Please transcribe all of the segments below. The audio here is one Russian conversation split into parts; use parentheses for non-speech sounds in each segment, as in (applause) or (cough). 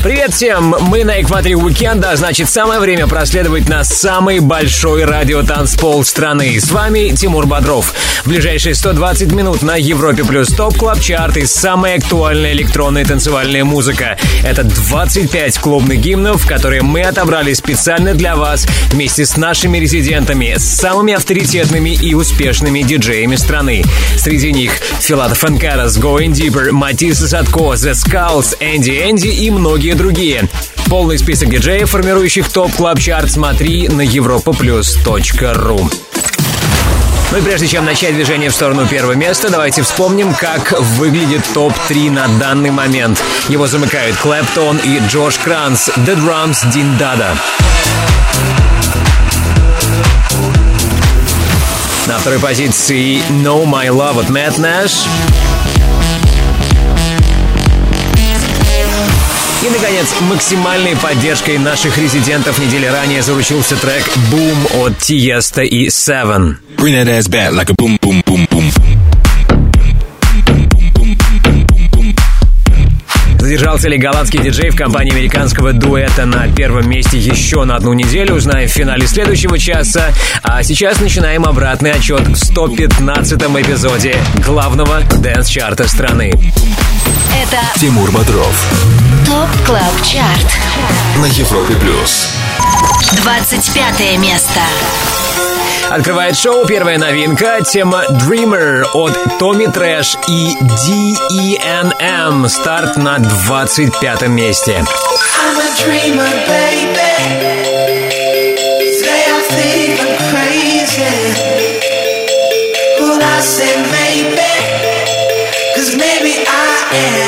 Привет всем! Мы на экваторе уикенда, а значит самое время проследовать на самый большой радиотанцпол страны. С вами Тимур Бодров. В ближайшие 120 минут на Европе Плюс Top Club Chart и самая актуальная электронная танцевальная музыка. Это 25 клубных гимнов, которые мы отобрали специально для вас вместе с нашими резидентами, с самыми авторитетными и успешными диджеями страны. Среди них Filatov & Karas, Going Deeper, Matisse & Sadko, The Skulls, Энди Энди и многие другие. Полный список диджеев, формирующих Top Club Chart смотри на europaplus.ru. Ну и прежде чем начать движение в сторону первого места, давайте вспомним, как выглядит топ-3 на данный момент. Его замыкают Клэптон и Джош Кранс, The Drums, Дин Дада. На второй позиции No My Love от Matt Nash. И, наконец, максимальной поддержкой наших резидентов недели ранее заручился трек «Boom» от Тиеста и Seven. Bring that ass back like a boom, boom, boom, boom. Задержался ли голландский диджей в компании американского дуэта на первом месте еще на одну неделю, узнаем в финале следующего часа. А сейчас начинаем обратный отчет в 115-м эпизоде главного дэнс-чарта страны. Это Тимур Бодров ТОП КЛАБ ЧАРТ. на Европе Плюс. 25 место. Открывает шоу первая новинка, тема Dreamer от Томми Трэш и D.E.N.M. Старт на 25 месте. I'm a dreamer, baby. Am.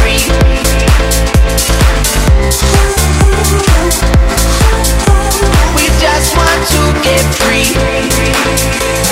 free.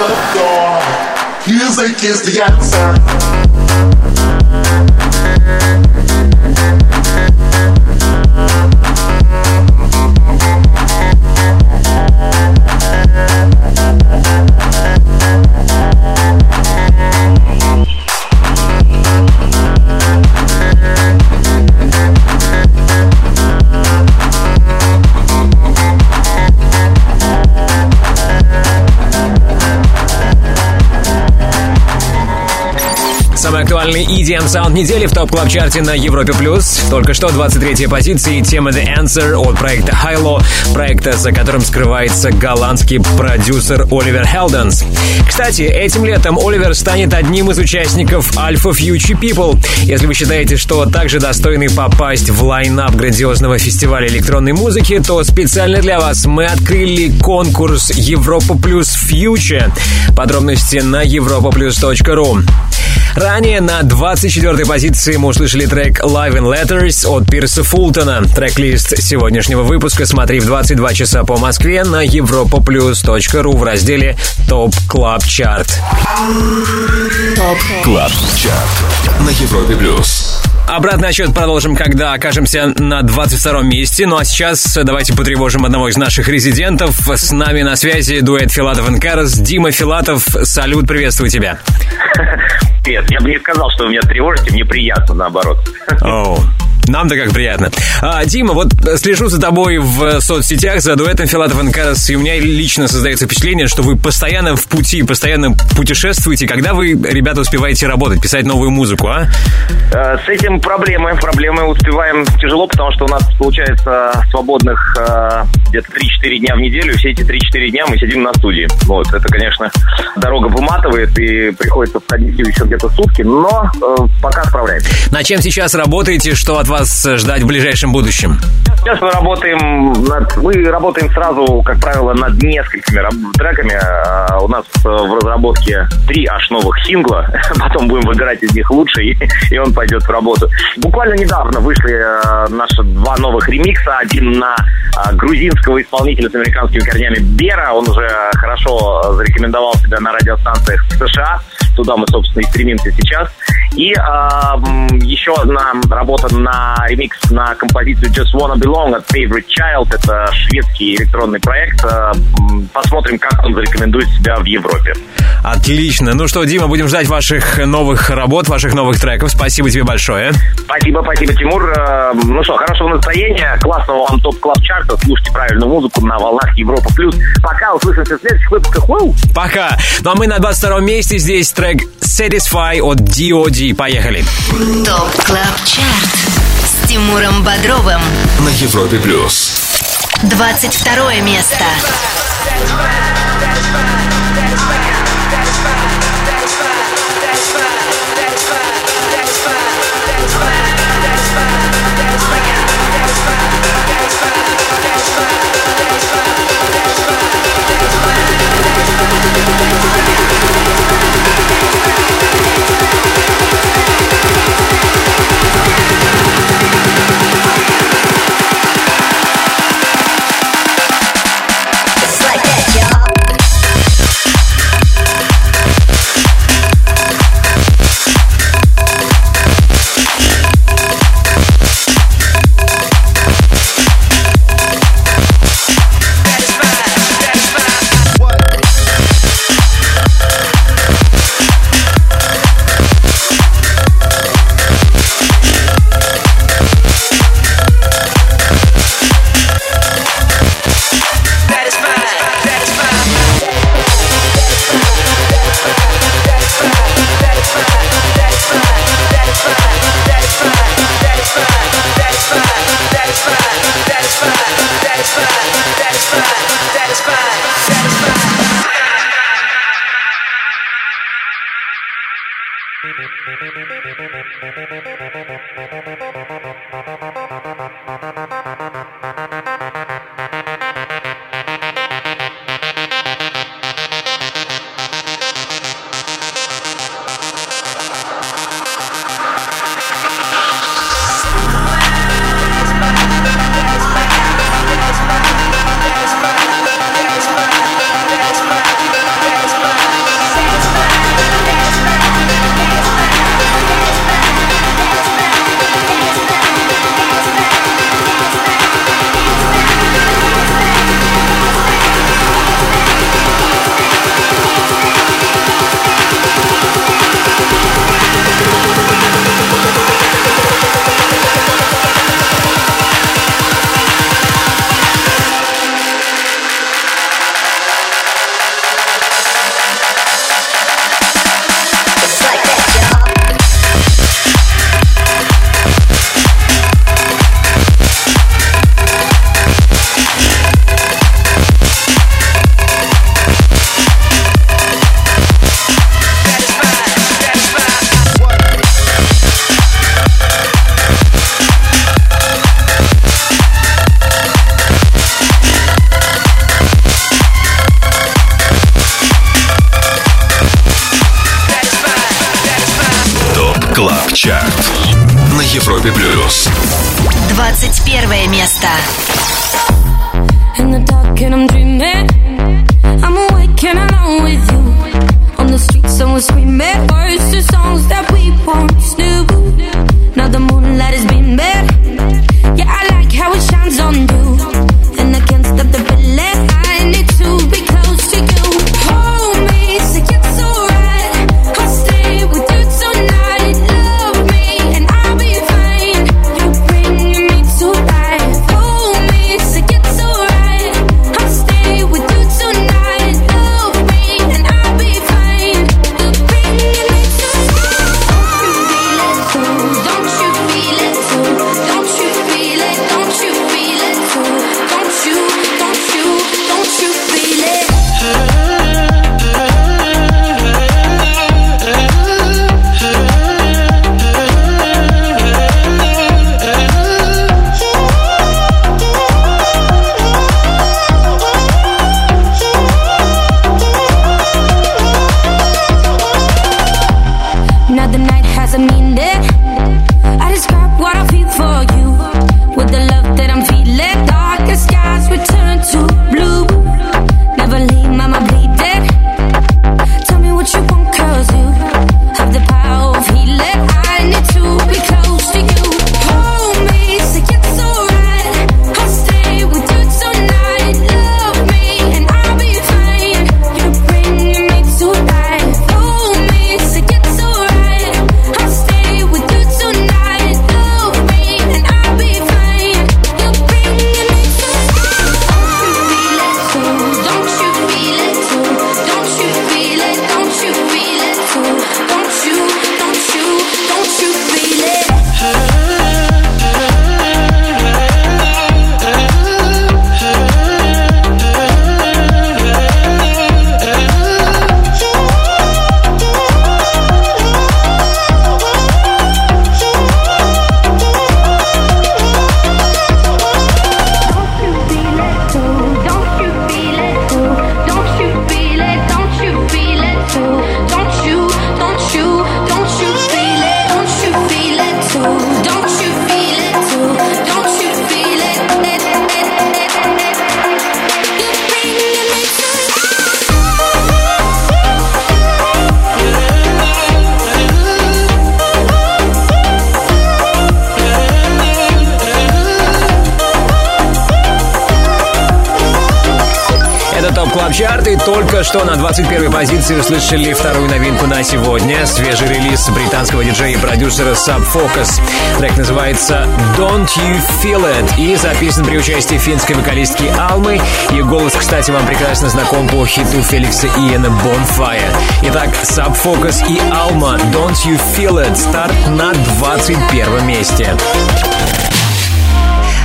the door. Music is the answer. танцевальный EDM саунд недели в Top Club Chart е на Европе+. плюс. Только что 23-я позиция тема The Answer от проекта HI-LO, проекта, за которым скрывается голландский продюсер Оливер Хелденс. Кстати, этим летом Оливер станет одним из участников Alpha Future People. Если вы считаете, что также достойны попасть в line-up грандиозного фестиваля электронной музыки, то специально для вас мы открыли конкурс Европа Плюс Future. Подробности на europaplus.ru. Ранее на 24-й позиции мы услышали трек Living in Letters от Пирса Фултона. Трек-лист сегодняшнего выпуска смотри в 22 часа по Москве на europaplus.ru в разделе Top Club Chart. Club Chart на Европе плюс. Обратный отсчет продолжим, когда окажемся на 22 месте. Ну а сейчас давайте потревожим одного из наших резидентов. С нами на связи дуэт Филатов и Карас. Дима Филатов, салют, приветствую тебя. (laughs) Привет. Я бы не сказал, что вы меня тревожите, мне приятно, наоборот. Оу. Нам-то как приятно. А, Дима, вот слежу за тобой в соцсетях, за дуэтом Филатов Карас, и у меня лично создается впечатление, что вы постоянно в пути, постоянно путешествуете. Когда вы, ребята, успеваете работать, писать новую музыку, а? Э, С этим проблемы. Проблемы успеваем тяжело, потому что у нас получается свободных э, где-то 3-4 дня в неделю. Все эти 3-4 дня мы сидим на студии. Вот, это, конечно, дорога выматывает, и приходится входить еще где-то сутки, но э, пока справляемся. На чем сейчас работаете, что от вас ждать в ближайшем будущем? Сейчас мы работаем над, мы работаем сразу, как правило, над несколькими треками. А, У нас э, в разработке три аж новых сингла. (laughs) Потом будем выбирать из них лучший, и, он пойдет в работу. Буквально недавно вышли э, наши два новых ремикса. Один на а, грузинского исполнителя с американскими корнями Бера. Он уже хорошо зарекомендовал себя на радиостанциях США. Туда мы, собственно, и стремимся сейчас. И а, м, еще одна работа на ремикс на композицию Just Wanna Belong от Favorite Child. Это шведский электронный проект. А, Посмотрим, как он зарекомендует себя в Европе. Отлично. Ну что, Дима, будем ждать ваших новых работ, ваших новых треков. Спасибо тебе большое. Спасибо, спасибо, Тимур. Э, Ну что, хорошего настроения, классного вам топ-клаб-чарта. Слушайте правильную музыку на волнах Европа Плюс. Пока, услышимся в следующих выпусках. Уау! Пока. Ну а мы на 22 месте. Здесь трек Satisfied от D.O.D. Поехали. ТОП Клаб Чарт с Тимуром Бодровым. На Европе плюс. 22 место. Satisfied. на Европе плюс. 21 место. In the dark and I'm dreaming I'm awake and alone with you On the streets someone screaming Words to songs that we once knew Now the moonlight is beaming Yeah, I like how it shines on you Услышали вторую новинку на сегодня. Свежий релиз британского диджея и продюсера Sub Focus. Трек называется Don't You Feel It и записан при участии финской вокалистки Алмы. Ее голос, кстати, вам прекрасно знаком по хиту Феликса Иена Bonfire. Итак, Sub Focus и Alma Don't You Feel It. Старт на 21 месте.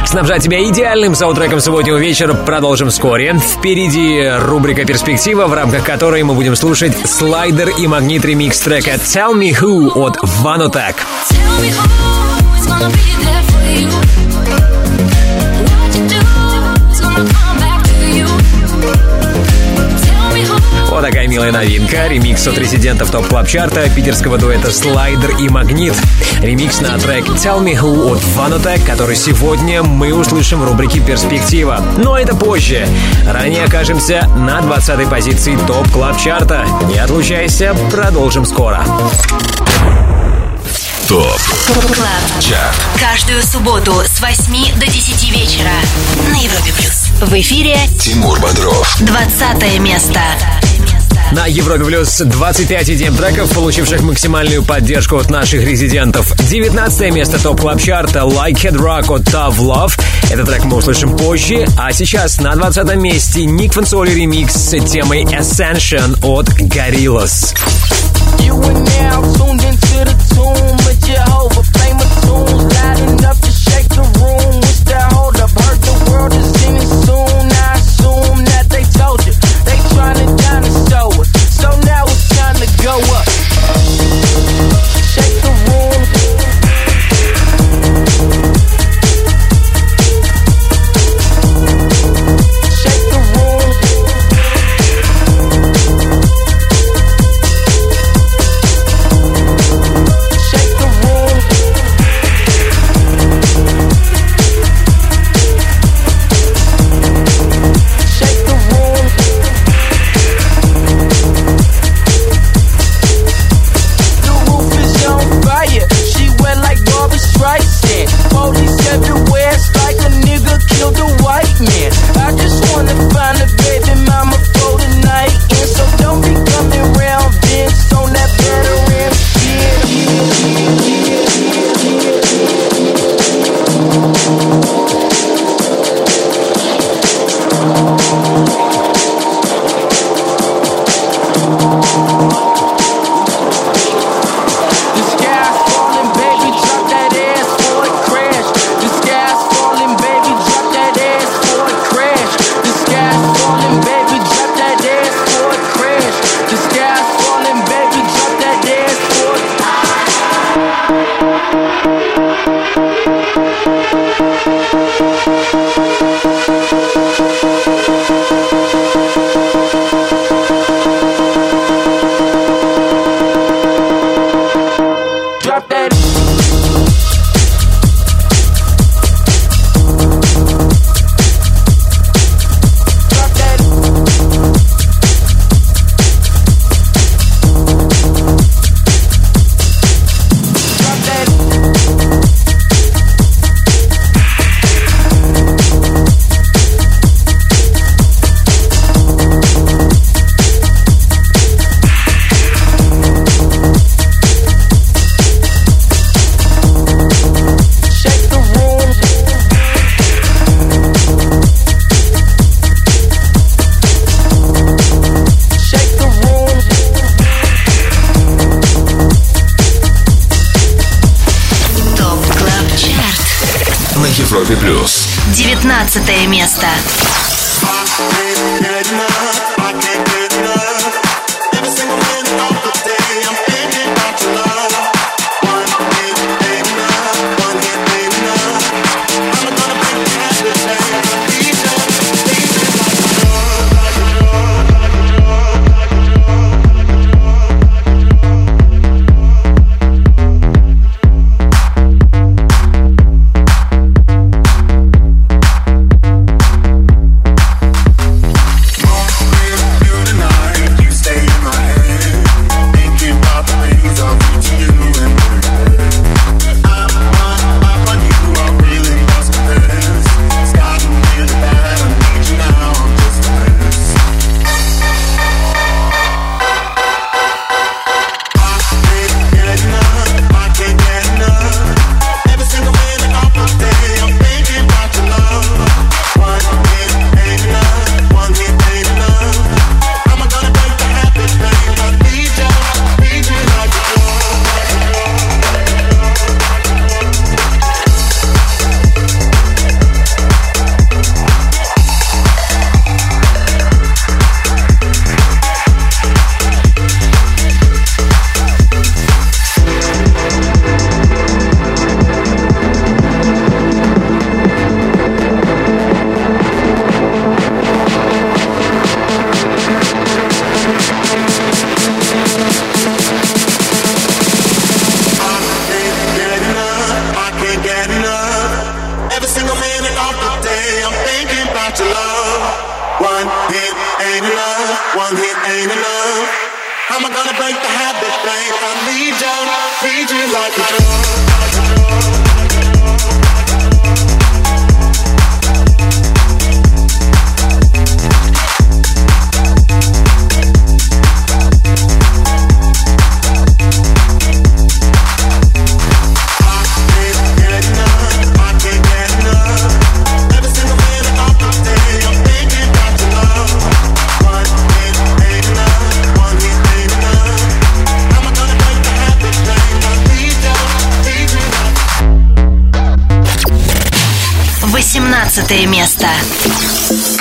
Снабжать тебя идеальным саундтреком субботнего вечера продолжим вскоре. Впереди рубрика «Перспектива», в рамках которой мы будем слушать слайдер и магнит ремикс трека «Tell Me Who» от Vanotech. Tell me who's gonna be there for you Вот такая милая новинка. Ремикс от резидентов топ клаб чарта питерского дуэта «Слайдер» и «Магнит». Ремикс на трек «Tell Me Who» от Vanotech, который сегодня мы услышим в рубрике «Перспектива». Но это позже. Ранее окажемся на 20-й позиции топ клаб чарта Не отлучайся, продолжим скоро. ТОП Клаб. ЧАРТ Каждую субботу с 8 до 10 вечера на Европе плюс. В эфире Тимур Бодров 20 место. На Европе Плюс 25 EDM треков, получивших максимальную поддержку от наших резидентов. 19 место Top Club Chart а Like Head Rock от Tough Love. Этот трек мы услышим позже. А сейчас на 20 месте Nick Fanciulli ремикс с темой Ascension от Gorillaz. You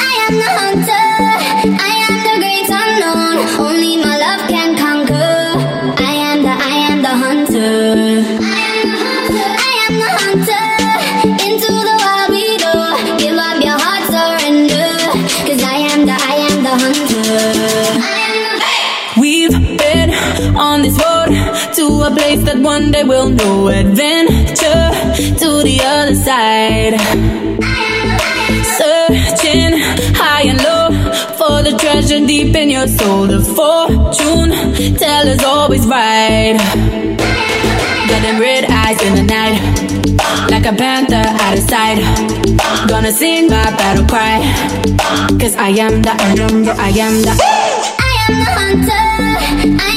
I am the hunter, I am the great unknown, only my love can conquer. I am the, I am the hunter. I am the hunter, I am the hunter, into the wild we go. Give up your heart, surrender. 'Cause I am the. I am the hunter. We've been on this road to a place that one day we'll know. Then deep in. The fortune teller's always right. Got them red eyes in the night, like a panther out of sight. Gonna sing my battle cry, cause I am the, I am the, I am the. I am the hunter. I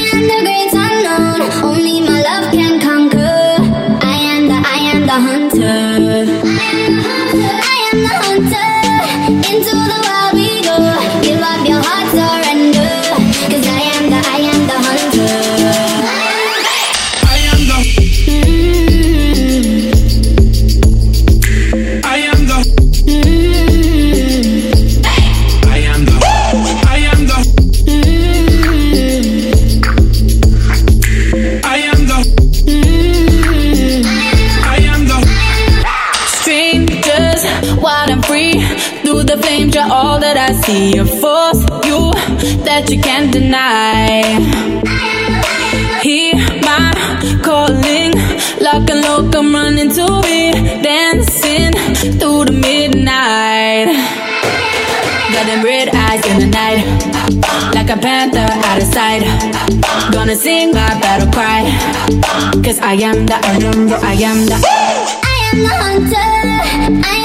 A force you that you can't deny. Hear my calling, lock and lock, I'm running to it, dancing through the midnight. Got them red eyes in the night, like a panther out of sight. Gonna sing my battle cry, cause I am the, I am the, I am the. I am the hunter. I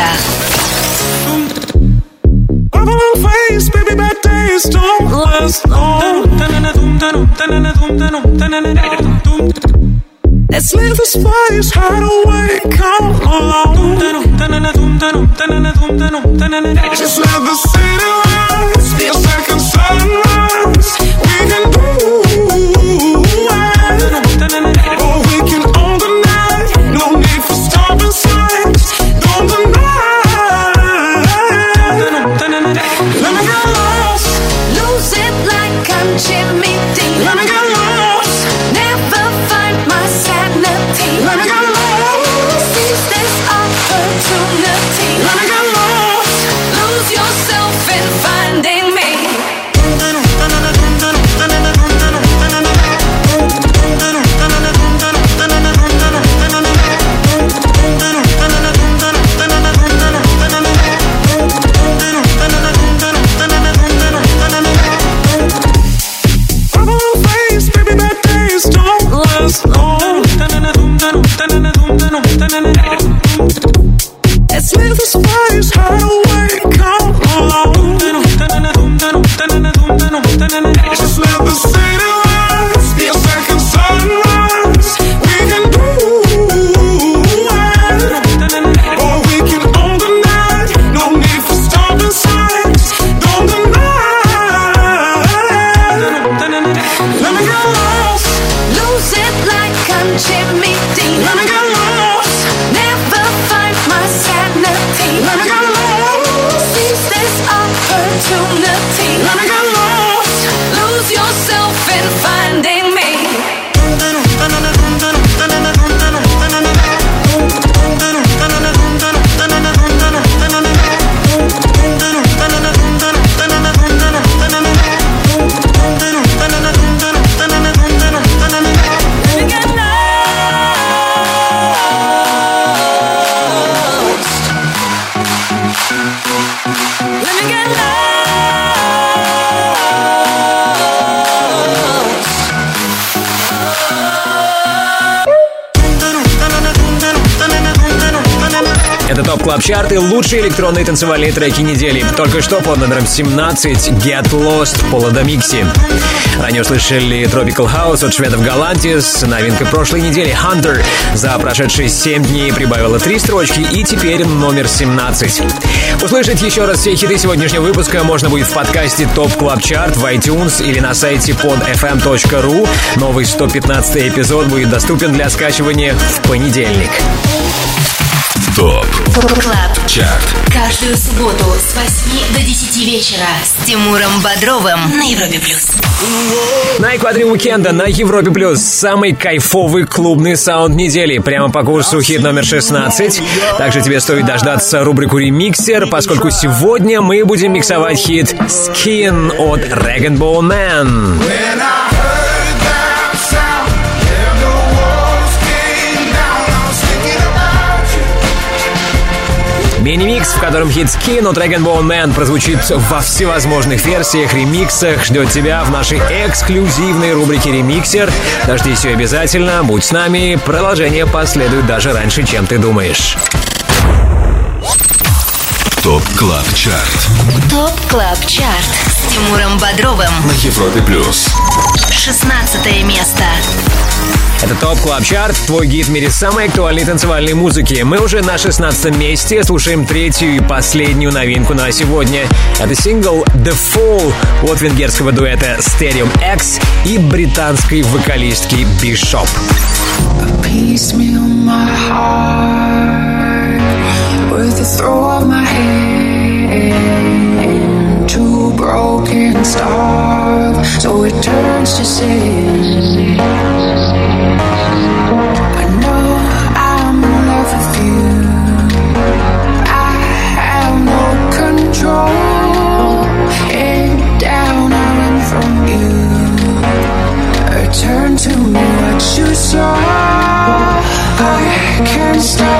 long. Let's leave hide away, come along. Just let the city Это Top Club Chart и лучшие электронные танцевальные треки недели. Только что под номером 17 Get Lost Пола Домикси. Ранее услышали Tropical House от шведов Галантис. Новинка прошлой недели Hunter за прошедшие 7 дней прибавила 3 строчки и теперь номер 17. Услышать еще раз все хиты сегодняшнего выпуска можно будет в подкасте Top Club Chart в iTunes или на сайте podfm.ru. Новый 115 эпизод будет доступен для скачивания в понедельник. ТОП Клаб ЧАРТ Каждую субботу с 8 до 10 вечера с Тимуром Бодровым на Европе плюс. На экваторе уикенда на Европе Плюс самый кайфовый клубный саунд недели. Прямо по курсу хит номер 16. Также тебе стоит дождаться рубрику «Ремиксер», поскольку сегодня мы будем миксовать хит «Skin» от Rag'n'Bone Man. Мини-микс, в котором хит Skin Rag'n'Bone Man прозвучит во всевозможных версиях, ремиксах, ждет тебя в нашей эксклюзивной рубрике «Ремиксер». Дождись ее обязательно, будь с нами, продолжение последует даже раньше, чем ты думаешь. Top Club Chart Top Club Chart с Тимуром Бодровым. на Европе Плюс. 16 место. Это Top Club Chart, твой гид в мире самой актуальной танцевальной музыки. Мы уже на 16 месте, слушаем третью и последнюю новинку на сегодня. Это сингл The Fall от венгерского дуэта Stadium X и британской вокалистки Bishop. piecemeal my heart with the throw of my broken, star, so it turns to sin. I know I'm in love with you. I have no control. From you. To me what you saw. I can't stop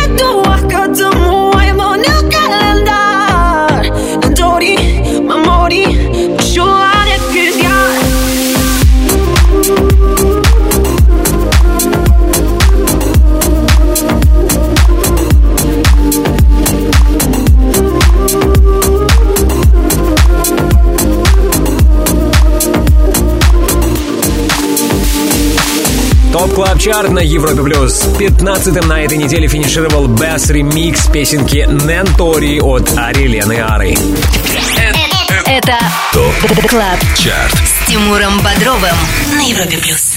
Top Club Chart на Европе Плюс. 15-м на этой неделе финишировал Bess ремикс песенки Nëntori от Арилены Ары. Это Top Club Chart. с Тимуром Бодровым на Европе плюс.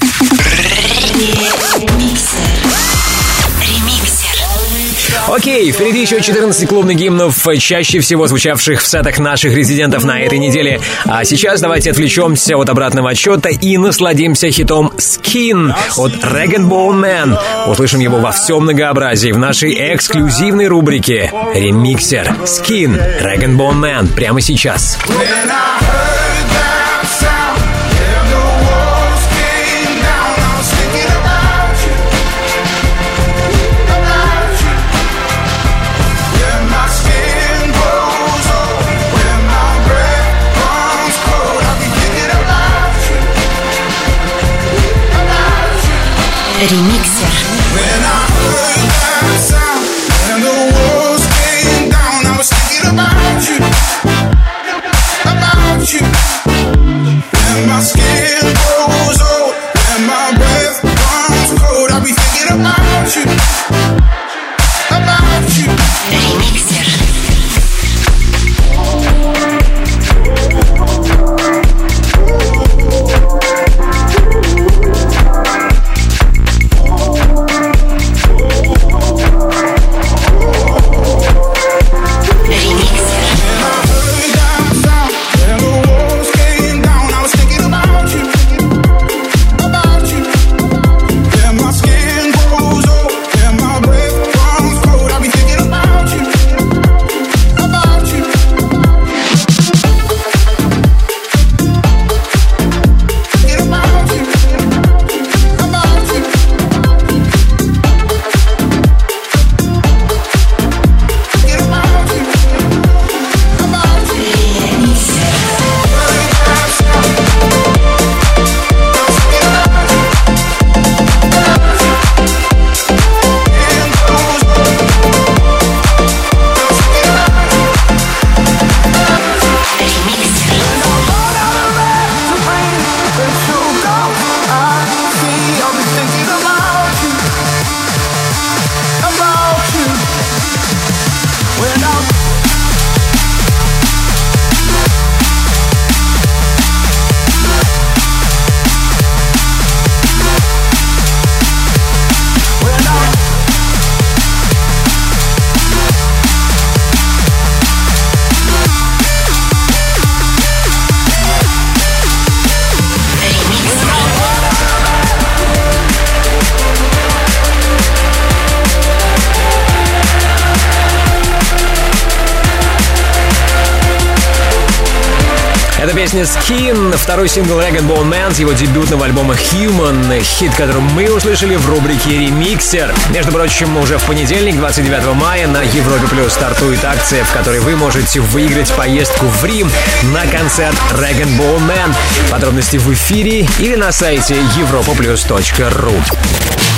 Окей, впереди еще 14 клубных гимнов, чаще всего звучавших в сетах наших резидентов на этой неделе. А сейчас давайте отвлечемся от обратного отсчета и насладимся хитом Skin от Rag'n'Bone Man. Услышим его во всем многообразии в нашей эксклюзивной рубрике Ремиксер Skin Rag Bone Man прямо сейчас. When Ремиксер. Это песня Skin, второй сингл Rag Bone Man с его дебютного альбома Human, хит, который мы услышали в рубрике Ремиксер. Между прочим, уже в понедельник, 29 мая, на Европе Плюс стартует акция, в которой вы можете выиграть поездку в Рим на концерт Rag Bone Man. Подробности в эфире или на сайте europaplus.ru.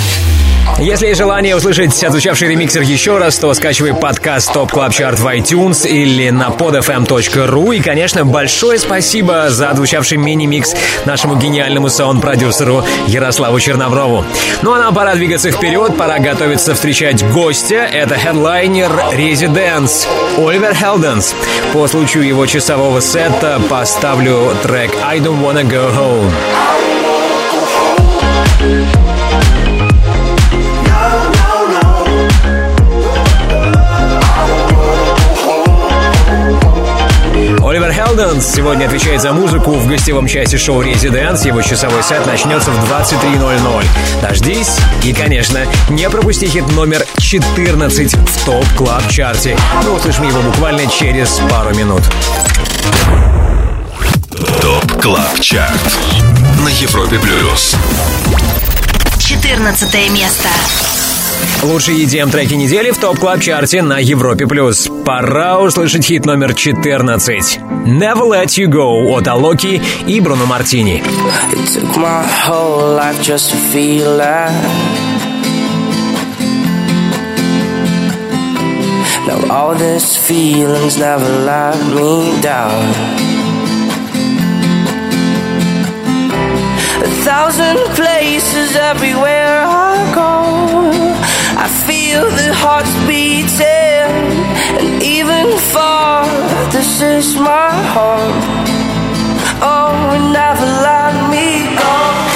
Если есть желание услышать отзвучавший ремиксер еще раз, то скачивай подкаст Top Club Chart в iTunes или на podfm.ru. И, конечно, большое спасибо за отзвучавший мини-микс нашему гениальному саунд-продюсеру Ярославу Черноброву. Ну а нам пора двигаться вперед, пора готовиться встречать гостя. Это хедлайнер Residence Оливер Хелденс. По случаю его часового сета поставлю трек I Don't Wanna Go Home. Хелденс сегодня отвечает за музыку в гостевом часе шоу «Residence». Его часовой сет начнется в 23.00. Дождись и, конечно, не пропусти хит номер 14 в Top Club Chart'е. Мы услышим его буквально через пару минут. Top Club Chart на Европе Плюс. 14 место. Лучшие EDM треки недели в Top Club Chart'е на Европе+. плюс. Пора услышать хит номер 14. Never Let You Go от Алоки и Бруно Мартини. Now all these feelings never let me down. A thousand places everywhere I go. I feel the hearts beating, and even far, this is my home. Oh, never let me go.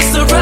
just around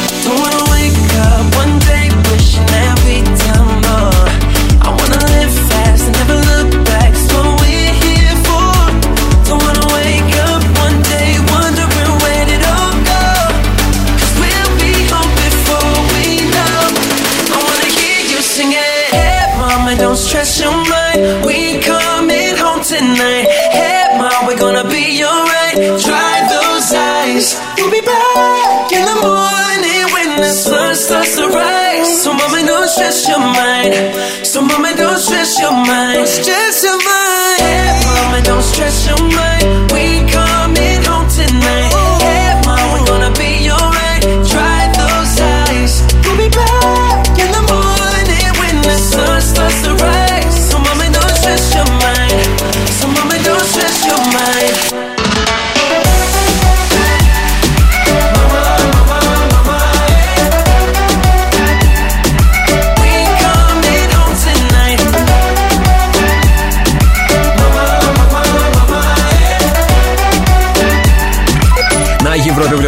mind. So mama, don't stress your mind.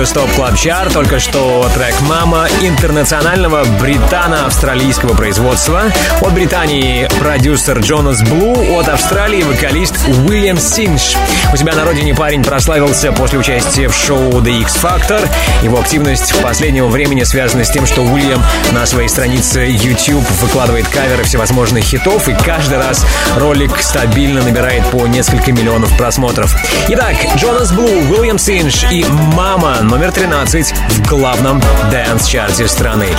Европе Плюс Top Club Chart только что трек «Mama» интернационального британо-австралийского производства. От Британии продюсер Джонас Блу, от Австралии вокалист Уильям Синдж. У себя на родине парень прославился после участия в шоу The X Factor. Его активность в последнего времени связана с тем, что Уильям на своей странице YouTube выкладывает каверы всевозможных хитов, и каждый раз ролик стабильно набирает по несколько миллионов просмотров. Итак, Джонас Блу, Уильям Синдж и «Mama» номер 13 в главном dance -чарте страны.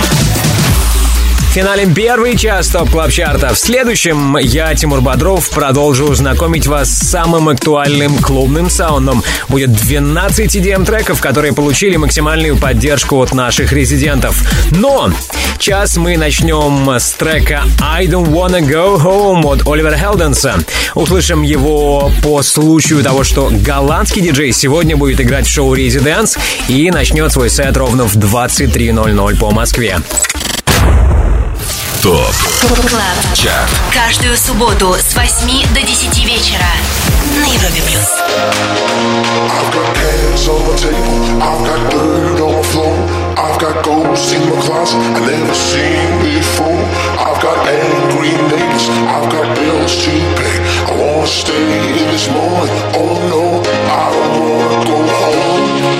Финалим первый час Top Club Chart'а. В следующем я, Тимур Бодров, продолжу знакомить вас с самым актуальным клубным саундом. Будет 12 EDM-треков, которые получили максимальную поддержку от наших резидентов. Но час мы начнем с трека I Don't Wanna Go Home от Оливера Хелденса. Услышим его по случаю того, что голландский диджей сегодня будет играть в шоу Residence и начнет свой сет ровно в 23.00 по Москве. Top Club Chart Каждую субботу с 8 до 10 вечера на Европе плюс. I've got hands on my table, I've got dirt on my floor, I've got ghosts in my closet I never seen before. I've got angry neighbors, I've got bills to pay. I wanna stay in this moment. Oh no, I don't wanna go home.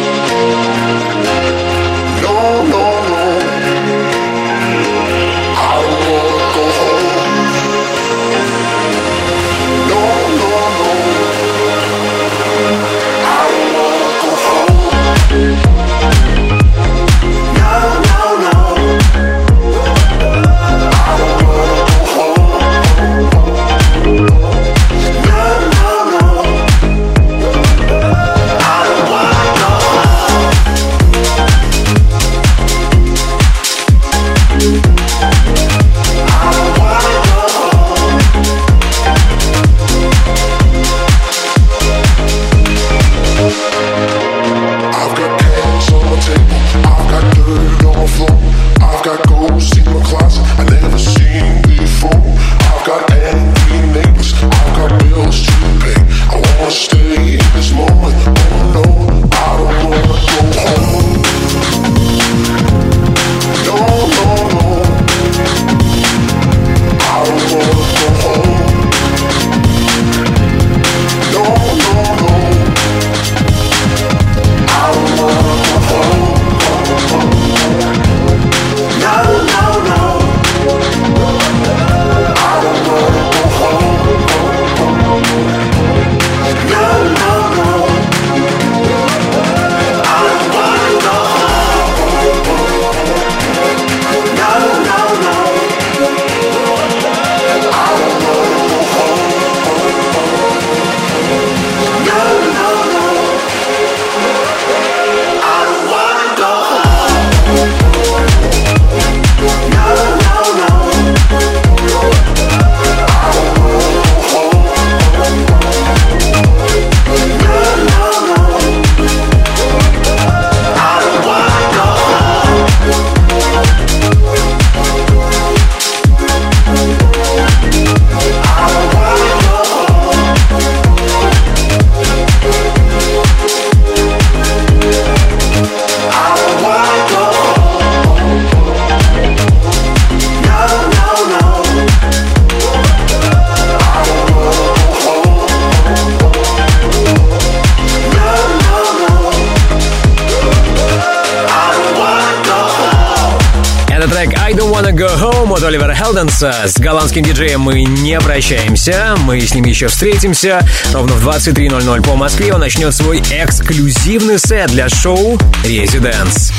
Хелденса. С голландским диджеем мы не прощаемся, мы с ним еще встретимся. Ровно в 23.00 по Москве он начнет свой эксклюзивный сет для шоу Residence.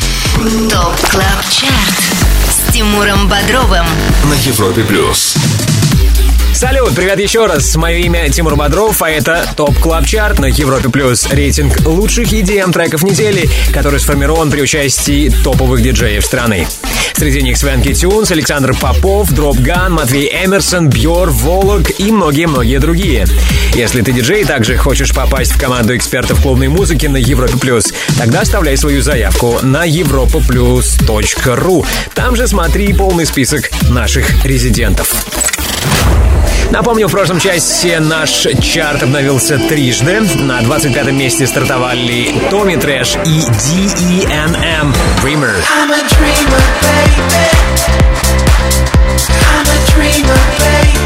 Top Club Chart с Тимуром Бодровым. На Европе плюс. Салют, привет еще раз. Мое имя Тимур Бодров, а это Top Club Chart на Европе Плюс. Рейтинг лучших EDM треков недели, который сформирован при участии топовых диджеев страны. Среди них Swanky Tunes, Александр Попов, Dropgun, Матвей Эмерсон, Бьор, Volac и многие-многие другие. Если ты диджей и также хочешь попасть в команду экспертов клубной музыки на Европе Плюс, тогда оставляй свою заявку на europaplus.ru. Там же смотри полный список наших резидентов. Напомню, в прошлом часе наш чарт обновился трижды. На 25-м месте стартовали Томми Трэш и D.E.N.M. Dreamer. I'm a dreamer, baby. I'm a dreamer, baby.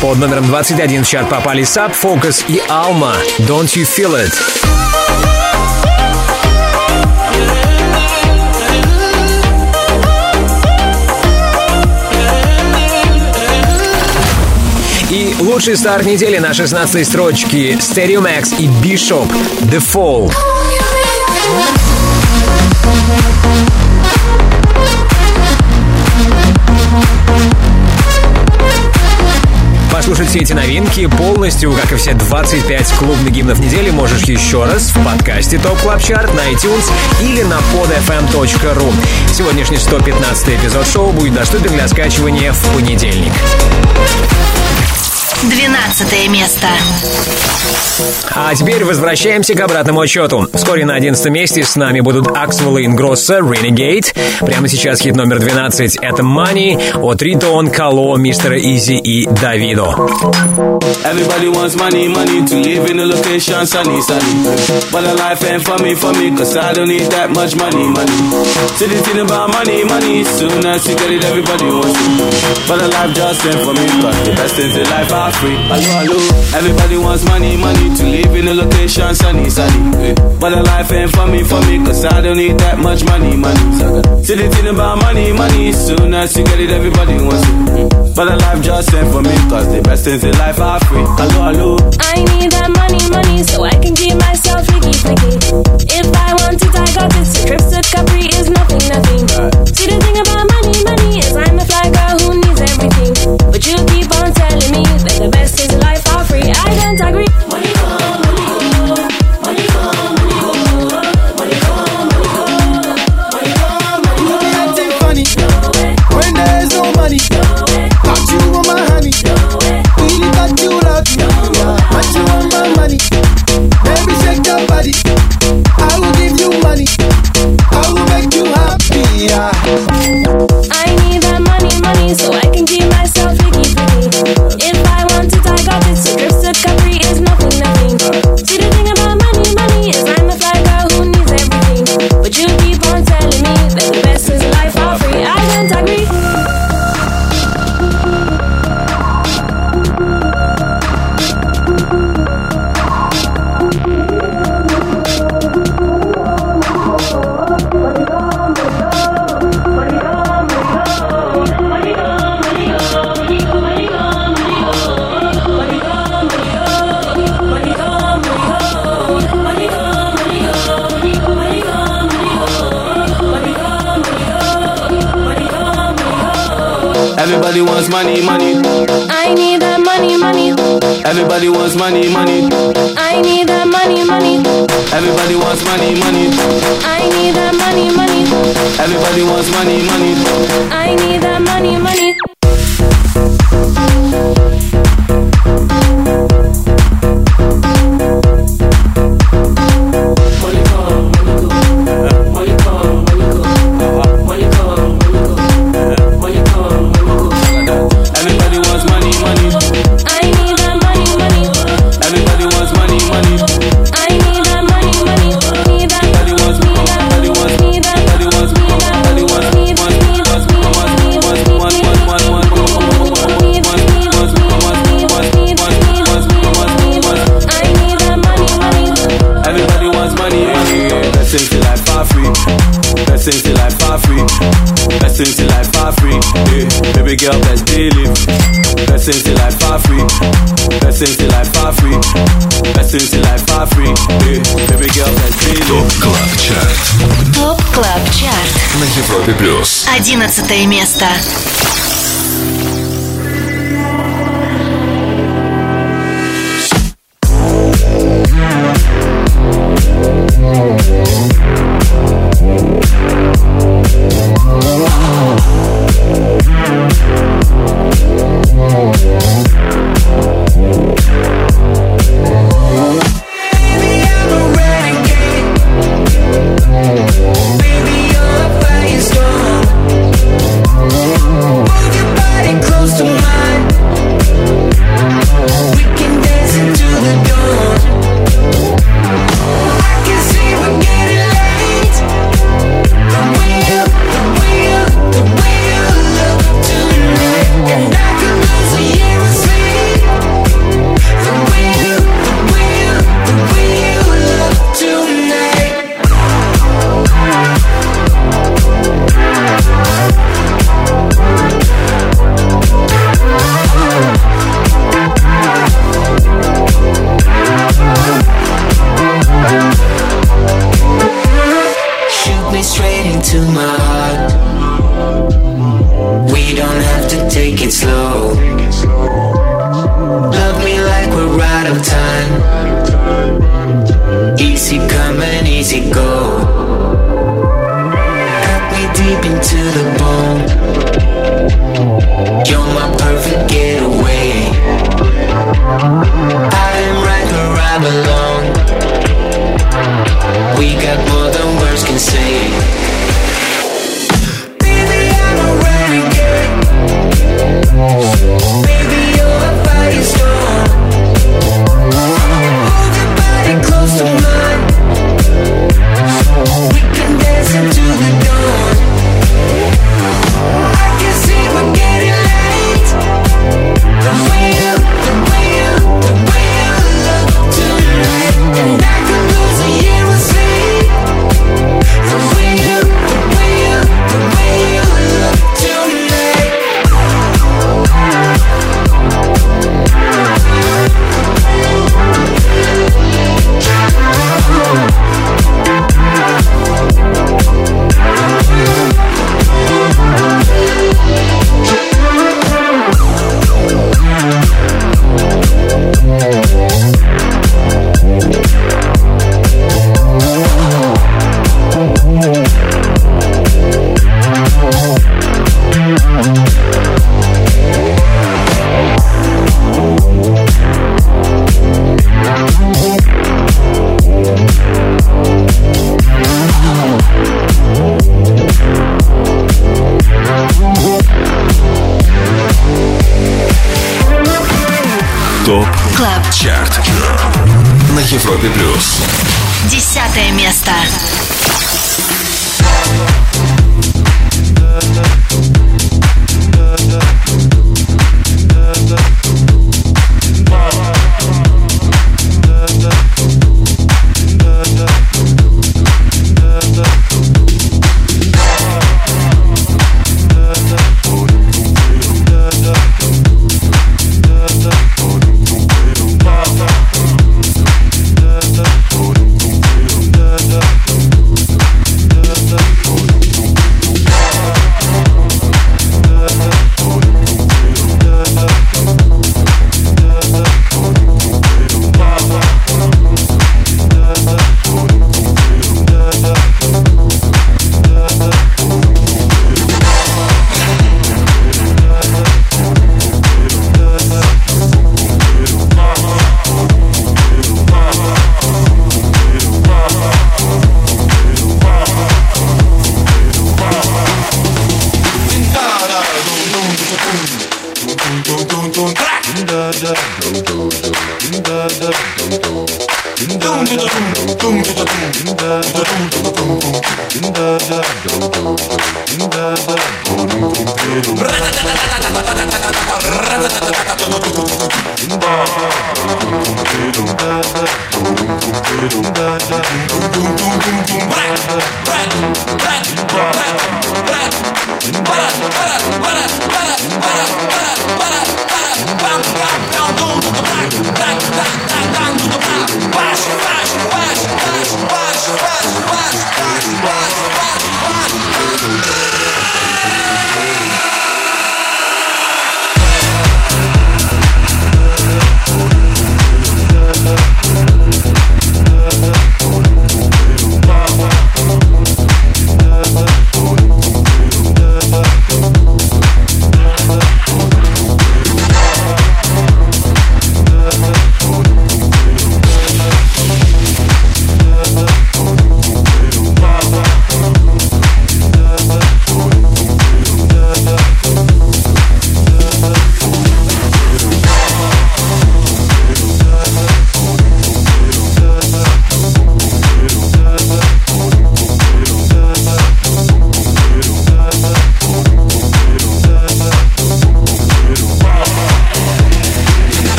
Под номером 21 в чарт попали Sub, Focus и Alma. Don't You Feel It. Лучший старт недели на 16 строчке Stereo Max и Bishop The Fall. Послушать все эти новинки полностью, как и все 25 клубных гимнов недели, можешь еще раз в подкасте Top Club Chart на iTunes или на podfm.ru. Сегодняшний 115 эпизод шоу будет доступен для скачивания в понедельник. 12 место. А теперь возвращаемся к обратному отчету. Вскоре на 11 месте с нами будут Axwell и Ingrosso Renegade. Прямо сейчас хит номер 12 — это Money от Ритон, Кало, Мистера Изи и Давидо. Everybody wants money, money to live in a location sunny, sunny. But a life ain't for me, for me, cause I don't need that much money, money. See the thing about money, money, soon as you get it, everybody wants it. But a life just ain't for me, cause the best things in life are free. Hello, hello. Everybody wants money, money to live in a location sunny, sunny. But a life ain't for me, for me, cause I don't need that much money, money. See the thing about money, money, soon as you get it, everybody wants it. But a life just ain't for me, cause the best things in life are free. Hello, hello. I need that money, money, so I can keep myself freaky, freaky. If I want it, I got it. Trips to Capri is nothing, nothing. See the thing about money, money is I'm a fly girl who needs everything. But you telling me that the best in life are free. I don't agree. Money money. Money money. Money money. Money funny when there's no money. Got you on my honey, you my money, shake your body. I will give you money, I will make you happy. yeah. 16 место.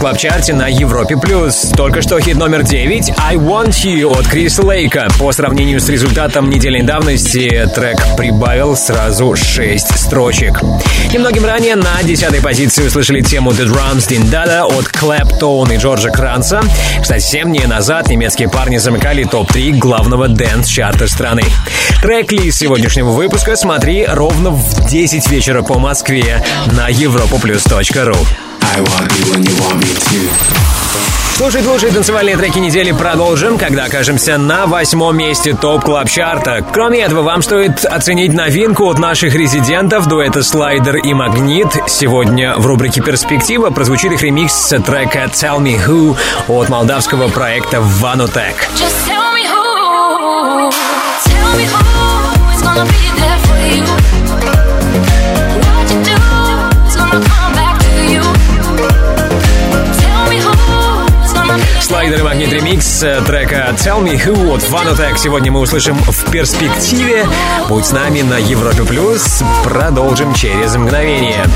Club Chart'е на Европе плюс. Только что хит номер 9 I Want You от Криса Лейка. По сравнению с результатом недельной давности трек прибавил сразу 6 строчек. Немногим ранее на 10 позиции услышали тему The Drums Din Dada от Claptone и Джорджа Кранца. Кстати, 7 дней назад немецкие парни замыкали топ-3 главного dance -чарта страны. Трек-лист сегодняшнего выпуска смотри ровно в 10 вечера по Москве на europoplus.ru. I want you and you want me too. Слушать лучшие танцевальные треки недели продолжим, когда окажемся на восьмом месте топ клаб чарта Кроме этого, вам стоит оценить новинку от наших резидентов дуэта Слайдер и Магнит. Сегодня в рубрике «Перспектива» прозвучит их ремикс трека «Tell Me Who» от молдавского проекта Vanotech. Just tell me who, tell me who Слайдер и Магнит ремикс э, трека «Tell Me Who» от Vanotek сегодня мы услышим в перспективе. Будь с нами на Европе Плюс. Продолжим через мгновение.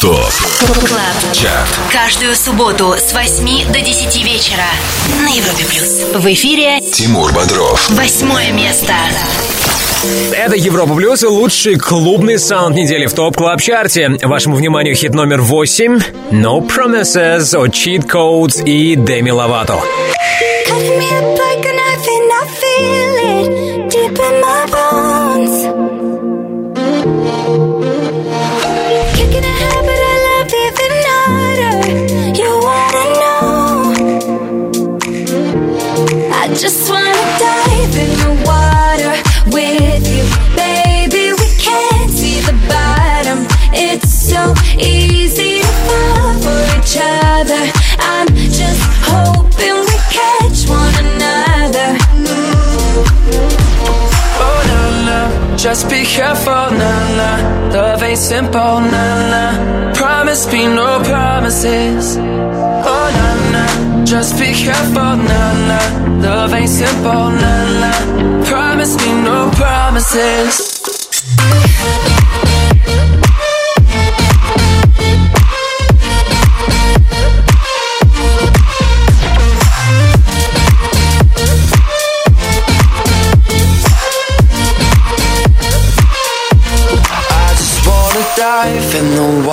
Top Club Chart Каждую субботу с 8 до 10 вечера на Европе плюс. В эфире Тимур Бодров восьмое место. Это Европа Плюс и лучший клубный саунд недели в Top Club Chart'е Вашему вниманию хит номер 8 No Promises от Cheat Codes и Деми Ловато. Just be careful, nah, nah. Love ain't simple, nah, nah. Promise me no promises. Oh, nah, nah. Just be careful, nah, nah. Love ain't simple, nah, nah. Promise me no promises.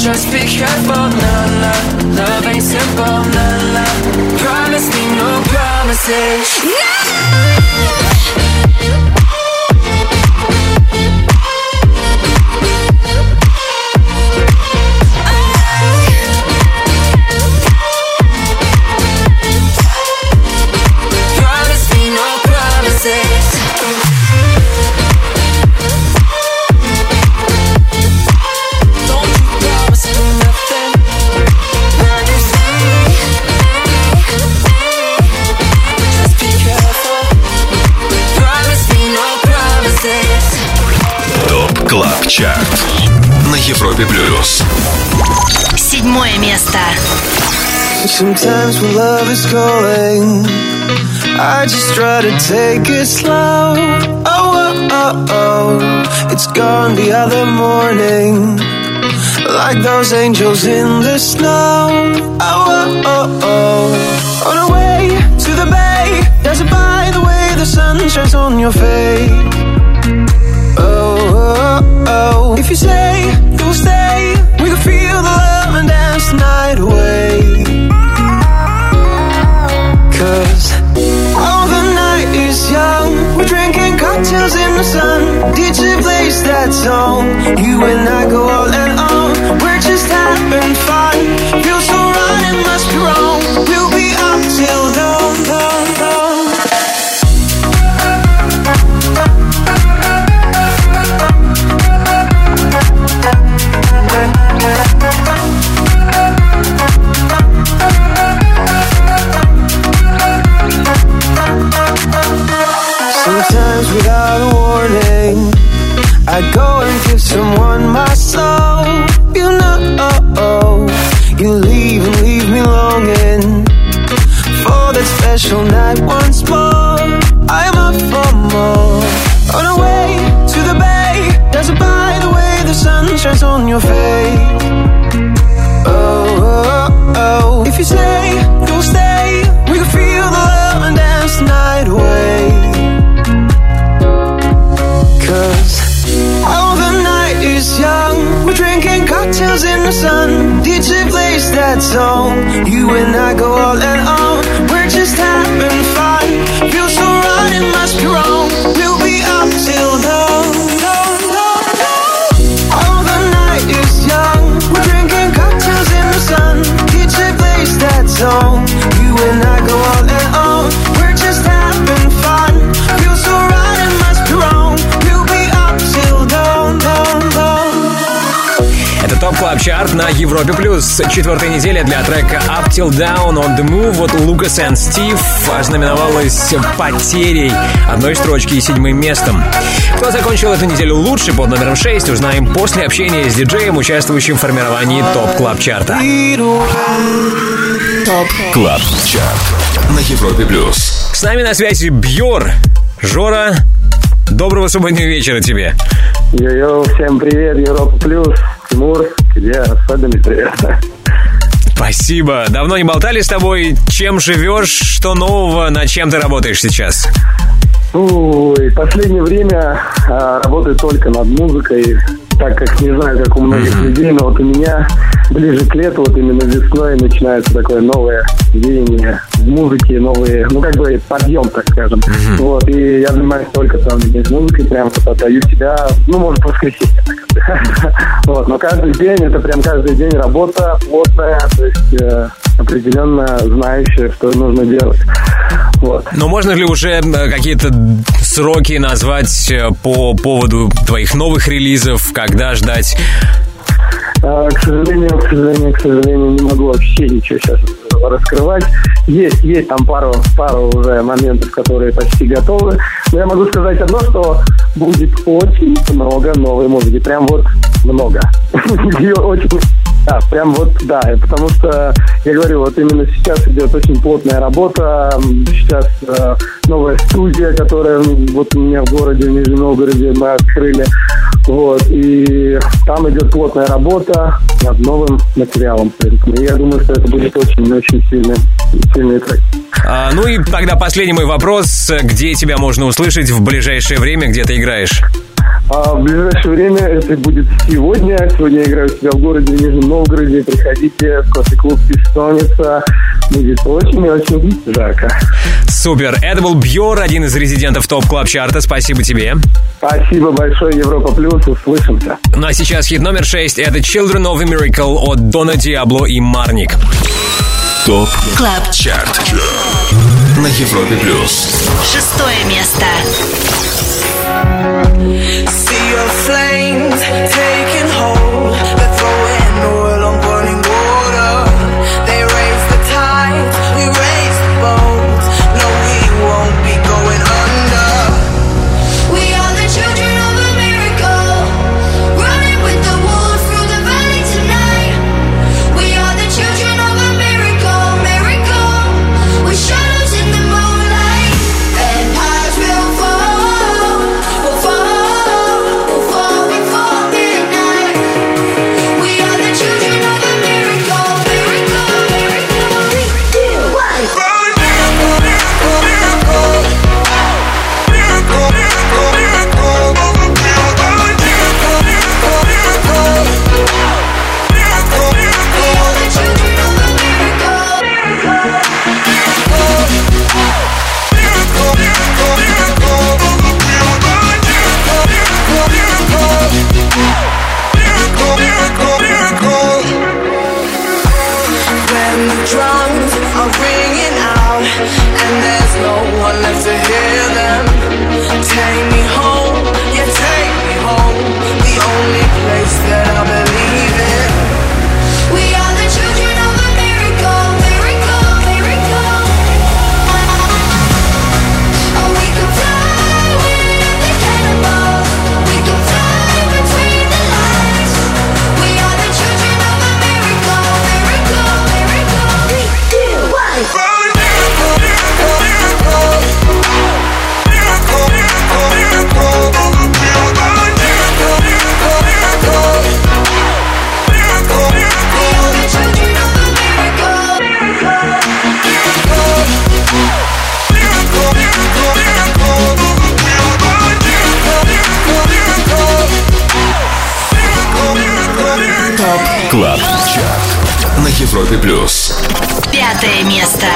just be careful, no, no. Love ain't simple, no, no. Promise me no promises. КЛАБ ЧАРТ на Европе Плюс. Седьмое место. Sometimes when love is calling, I just try to take it slow. Oh, oh, oh, oh, it's gone the other morning. Like those angels in the snow. Oh, oh, oh, oh. On our way to the bay, dancing by the way the sun shines on your face. Oh. If you say you'll stay, we can feel the love and dance the night away. Cause all the night is young. We're drinking cocktails in the sun. DJ plays that song. You and I go all and Плюс. Четвертая неделя для трека Up Till Dawn On the Move от Лукас и Стив ознаменовалась потерей одной строчки и седьмым местом. Кто закончил эту неделю лучше под номером 6, узнаем после общения с диджеем, участвующим в формировании Top Club Chart'а. Top Club Chart на Европе Плюс. С нами на связи Бьор. Жора, доброго субботнего вечера тебе. Йо-йо, всем привет, Европа Плюс, Тимур, тебе особенный привет. Спасибо. Давно не болтали с тобой. Чем живешь? Что нового? Над чем ты работаешь сейчас? Ой, последнее время а, работаю только над музыкой, так как не знаю, как у многих людей, но вот у меня ближе к лету, вот именно весной, начинается такое новое веяние в музыке новые, ну, как бы подъем, так скажем. Вот, и я занимаюсь только день музыкой, прям вот отдаю себя, ну, может, воскресенье. так. Вот, но каждый день, это прям каждый день работа плотная, то есть э, определенно знающая, что нужно делать. Вот. Но можно ли уже э, какие-то сроки назвать э, по поводу твоих новых релизов, когда ждать? А, К сожалению, к сожалению, к сожалению, не могу вообще ничего сейчас раскрывать. Есть, есть там пару, пару уже моментов, которые почти готовы. Но я могу сказать одно, что будет очень много новой музыки. Прям вот много. (laughs) Ее очень да, прям вот, да, потому что, я говорю, вот именно сейчас идет очень плотная работа, сейчас э, новая студия, которая вот у меня в городе, в Нижнем Новгороде мы открыли, вот, и там идет плотная работа над новым материалом, я думаю, что это будет очень-очень сильный, сильный трек. А, ну и тогда последний мой вопрос. Где тебя можно услышать в ближайшее время, где ты играешь? А в ближайшее время это будет сегодня. Сегодня я играю у себя в городе в Нижнем Новгороде. Приходите в кофе-клуб «Песочница». Будет очень и очень жарко. Супер. Это был Бьор, один из резидентов Top Club Chart'а. Спасибо тебе. Спасибо большое, Европа Плюс. Услышимся. Ну а сейчас хит номер 6. Это Children of a Miracle от Дона Диабло и Марник. Top Club Chart на Европе плюс. Шестое место. See your Европе плюс. Пятое место.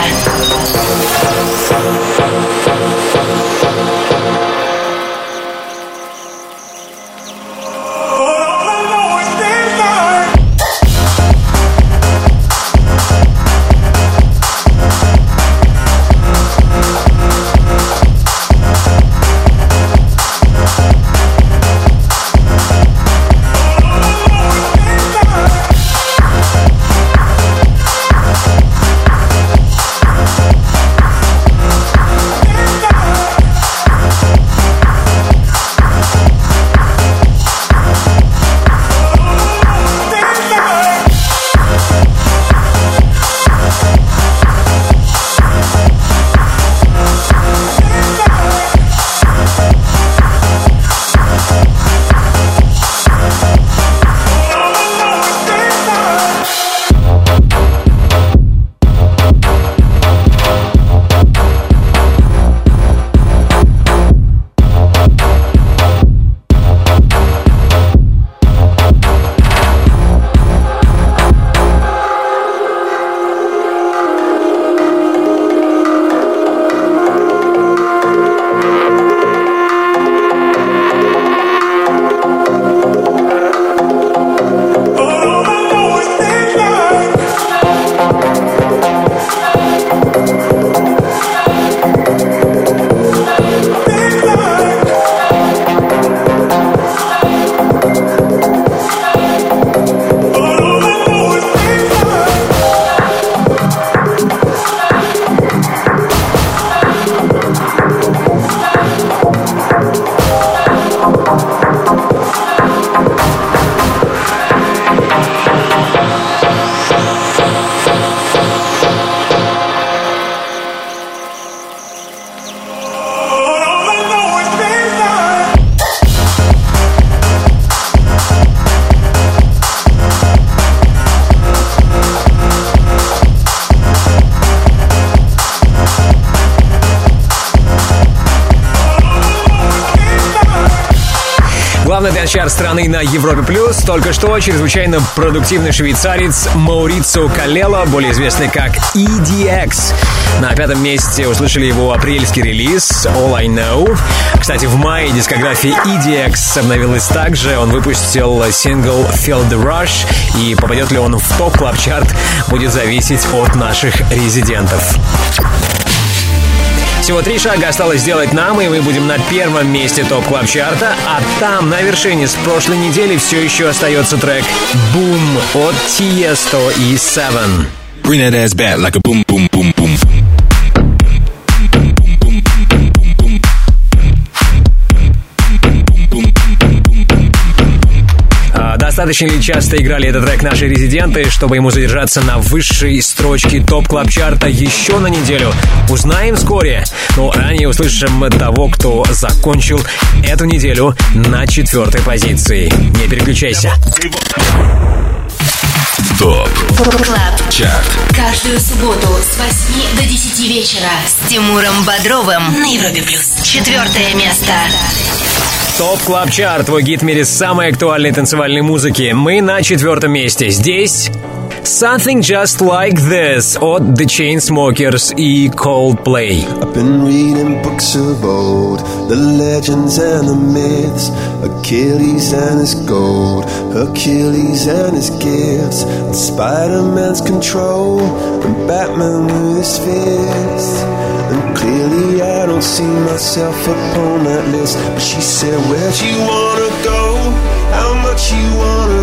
Только что чрезвычайно продуктивный швейцарец Маурицио Калело, более известный как EDX. На пятом месте услышали его апрельский релиз All I Know. Кстати, в мае дискография EDX обновилась также. Он выпустил сингл Feel the Rush. И попадет ли он в топ клаб-чарт, будет зависеть от наших резидентов. Всего три шага осталось сделать нам, и мы будем на первом месте топ клаб чарта а там, на вершине с прошлой недели, все еще остается трек «Boom» от Tiesto и Seven. Bring that ass back like a boom, boom, boom, boom. Достаточно ли часто играли этот трек наши резиденты, чтобы ему задержаться на высшей строчке топ клаб чарта еще на неделю? Узнаем вскоре. Но ранее услышим того, кто закончил эту неделю на четвертой позиции. Не переключайся. Top Club Chart. Каждую субботу с 8 до 10 вечера с Тимуром Бодровым на Европе плюс. Четвертое место. Top Club Chart, твой гид в мире самой актуальной танцевальной музыки. Мы на четвертом месте. Здесь Something Just Like This от The Chainsmokers и Coldplay. I've been reading books of old, the legends and the myths, Achilles and his gold, Achilles and his gifts, and Spider-Man's control, and Batman with his fists. And clearly I don't see myself upon that list. But she said, Where'd you wanna go? How much you wanna risk?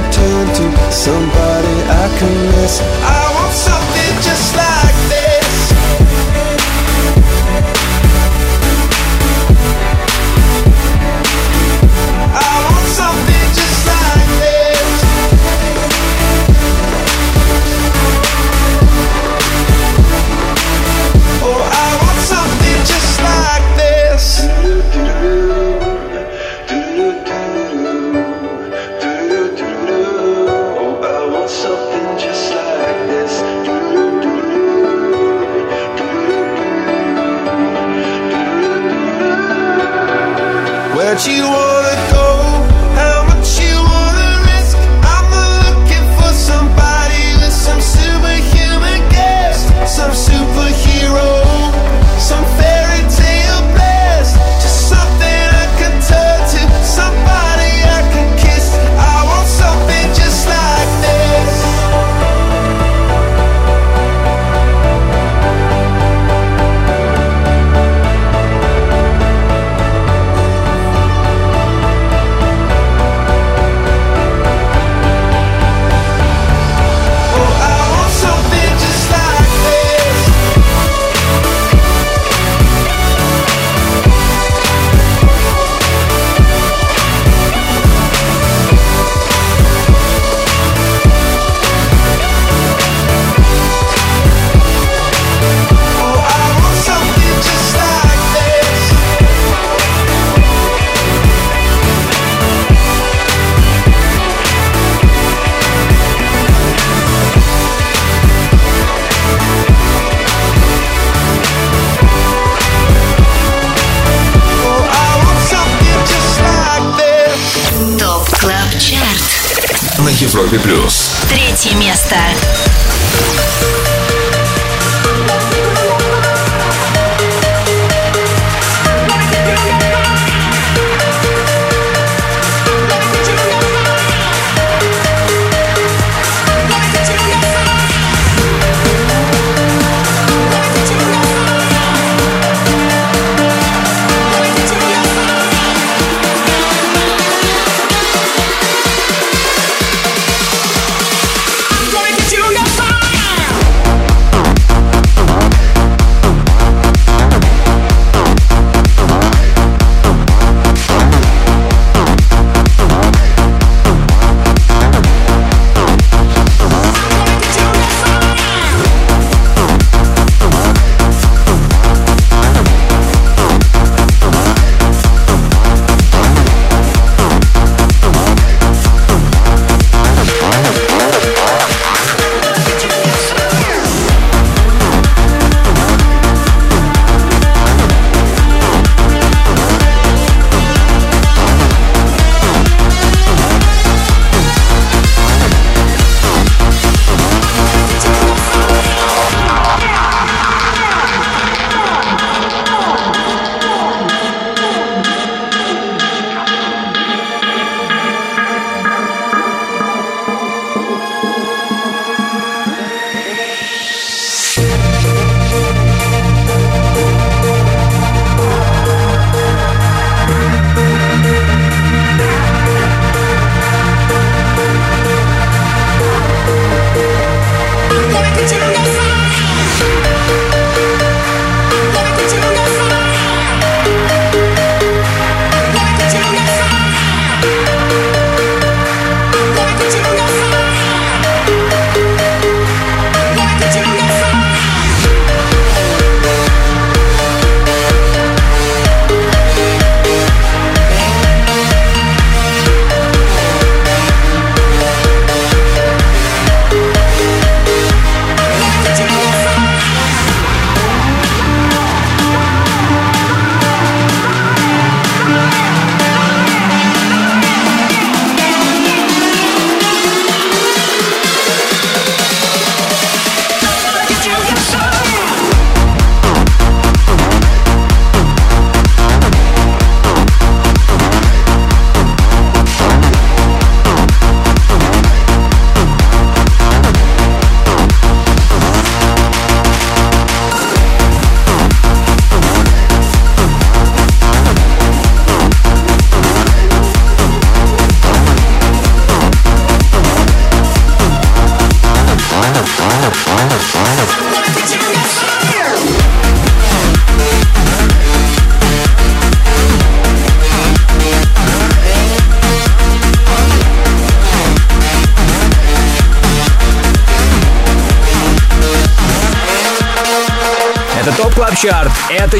somebody I can miss. I want something just like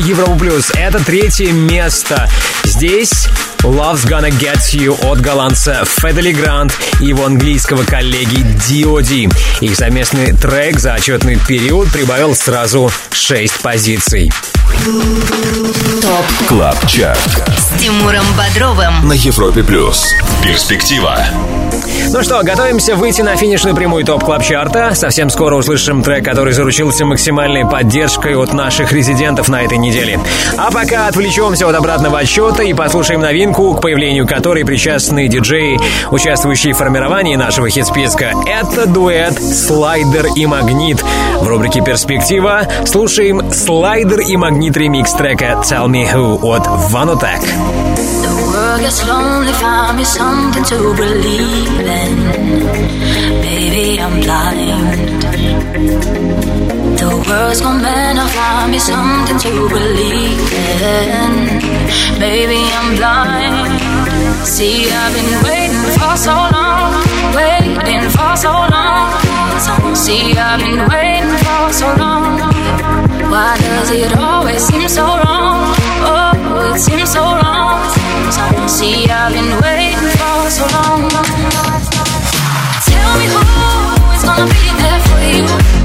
Европа Плюс, это третье место. Здесь Love's Gonna Get You от голландца Fedde Le Grand и его английского коллеги D.O.D. Их совместный трек за отчетный период прибавил сразу 6 позиций. Top Club Chart с Тимуром Бодровым. на Европе плюс. Перспектива. Ну что, готовимся выйти на финишную прямую Top Club чарта. Совсем скоро услышим трек, который заручился максимальной поддержкой от наших резидентов на этой неделе. А пока отвлечемся от обратного отсчета и послушаем новинку, к появлению которой причастны диджеи, участвующие в формировании нашего хит-списка. Это дуэт «Слайдер и Магнит». В рубрике «Перспектива» слушаем «Слайдер и Магнит» ремикс трека «Tell Me Who» от Vanotech. Gets lonely, find me something to believe in. Baby, I'm blind. The world's gone better, find me something to believe in. Baby, I'm blind. See, I've been waiting for so long, waiting for so long. See, I've been waiting for so long. Why does it always seem so wrong? Oh, it seems so wrong. See, I've been waiting for so long. Tell me who is gonna be there for you. You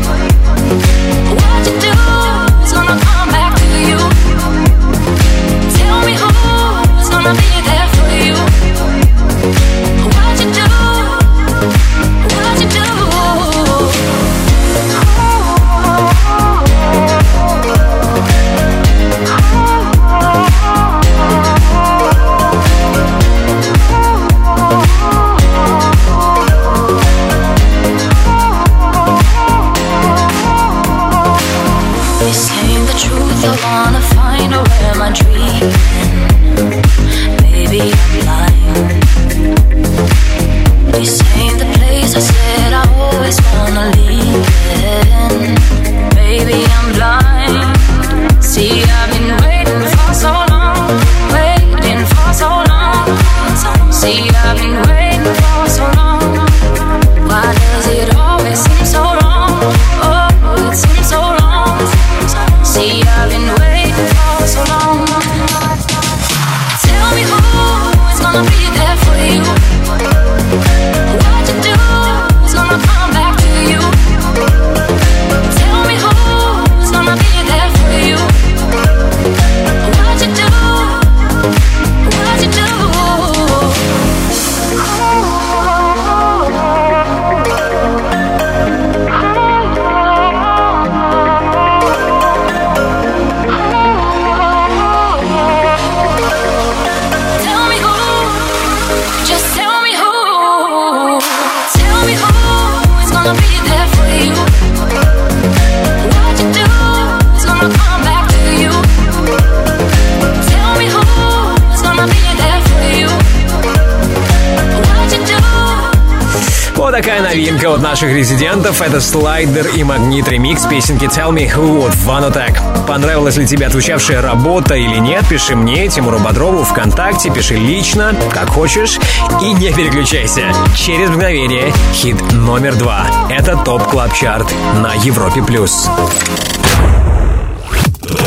наших резидентов. Это слайдер и магнит ремикс песенки Tell Me Who от Vanotek. Понравилась ли тебе отзвучавшая работа или нет? Пиши мне, Тимуру Бодрову, ВКонтакте, пиши лично, как хочешь. И не переключайся. Через мгновение хит номер два. Это Top Club Chart на Европе+. плюс.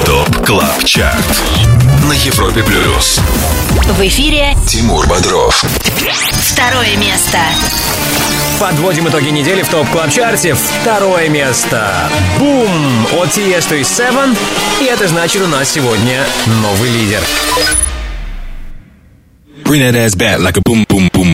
Top Club Chart на Европе Плюс. В эфире Тимур Бодров. второе место. Подводим итоги недели в Top Club чарте. Второе место. Бум! От Tiesto и Sevenn. И это значит у нас сегодня новый лидер. Bring that ass back like a boom, boom, boom,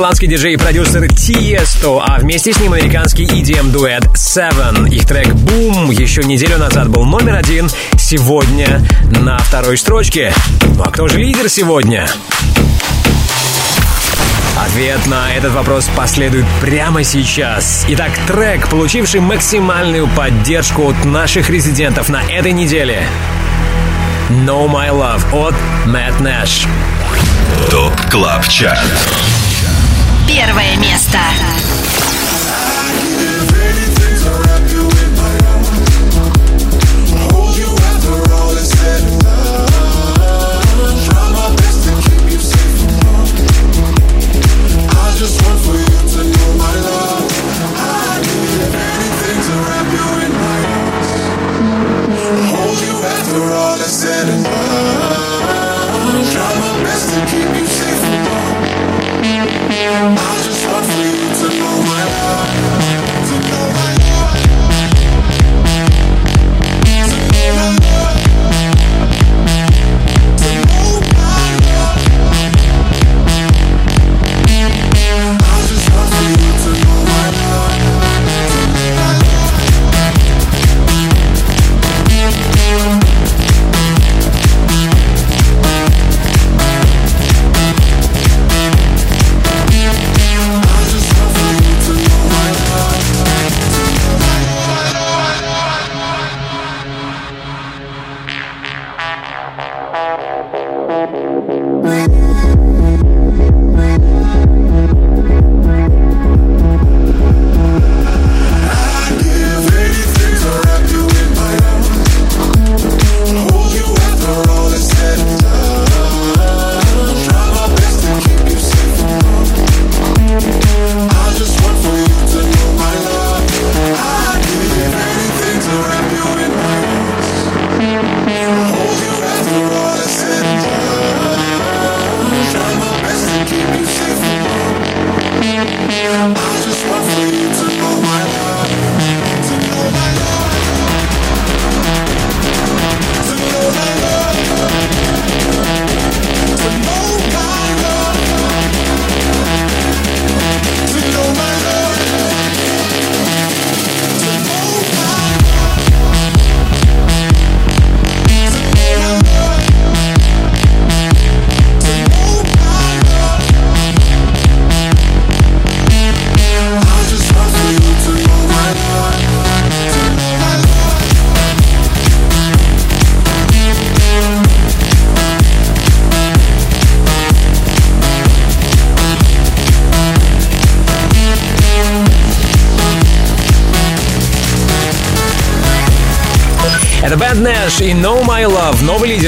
Голландский диджей и продюсер Тиесто, а вместе с ним американский EDM-дуэт Seven. Их трек «Boom» еще неделю назад был номер один, сегодня на второй строчке. Ну а кто же лидер сегодня? Ответ на этот вопрос последует прямо сейчас. Итак, трек, получивший максимальную поддержку от наших резидентов на этой неделе. «Know My Love» от Мэтт Нэш. ТОП КЛАБ ЧАРТ. Первое место.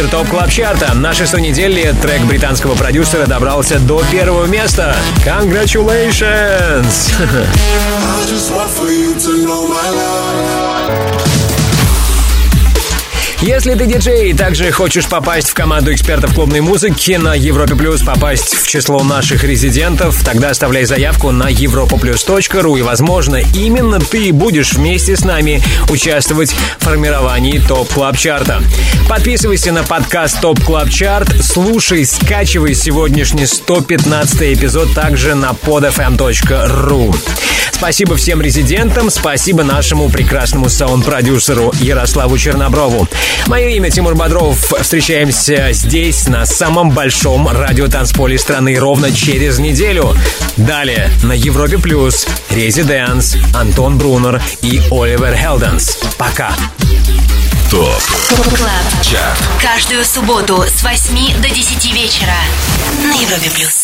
Лидер топ клаб чарта На шестой неделе трек британского продюсера добрался до первого места. Congratulations! (laughs) I just want for you to know my Если ты диджей и также хочешь попасть в команду экспертов клубной музыки на Европе Плюс, попасть в число наших резидентов, тогда оставляй заявку на europoplus.ru и, возможно, именно ты будешь вместе с нами участвовать в формировании Top Club чарта. Подписывайся на подкаст Top Club Chart, слушай, скачивай сегодняшний 115 эпизод также на podfm.ru. Спасибо всем резидентам, спасибо нашему прекрасному саунд-продюсеру Ярославу Черноброву. Мое имя Тимур Бодров. Встречаемся здесь, на самом большом радиотанцполе страны, ровно через неделю. Далее на Европе Плюс ResiDANCE, Антон Брунер и Оливер Хелденс. Пока. Top Club Chart Каждую субботу с 8 до 10 вечера на Европе плюс.